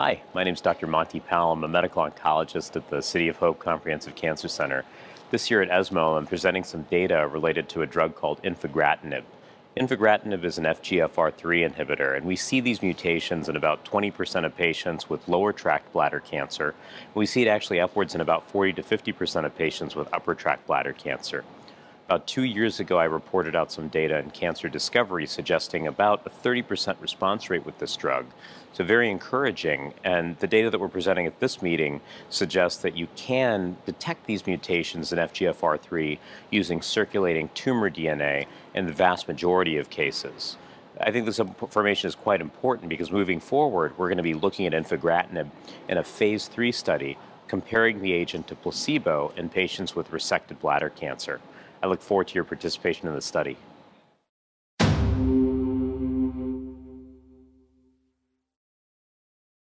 Hi, my name is Dr. Monty Pal. I'm a medical oncologist at the City of Hope Comprehensive Cancer Center. This year at ESMO, I'm presenting some data related to a drug called infigratinib. Infigratinib is an FGFR3 inhibitor, and we see these mutations in about 20% of patients with lower tract bladder cancer. We see it actually upwards in about 40 to 50% of patients with upper tract bladder cancer. About two years ago, I reported out some data in Cancer Discovery suggesting about a 30% response rate with this drug. So, very encouraging. And the data that we're presenting at this meeting suggests that you can detect these mutations in FGFR3 using circulating tumor DNA in the vast majority of cases. I think this information is quite important because moving forward, we're going to be looking at infigratinib in a phase three study comparing the agent to placebo in patients with resected bladder cancer. I look forward to your participation in the study.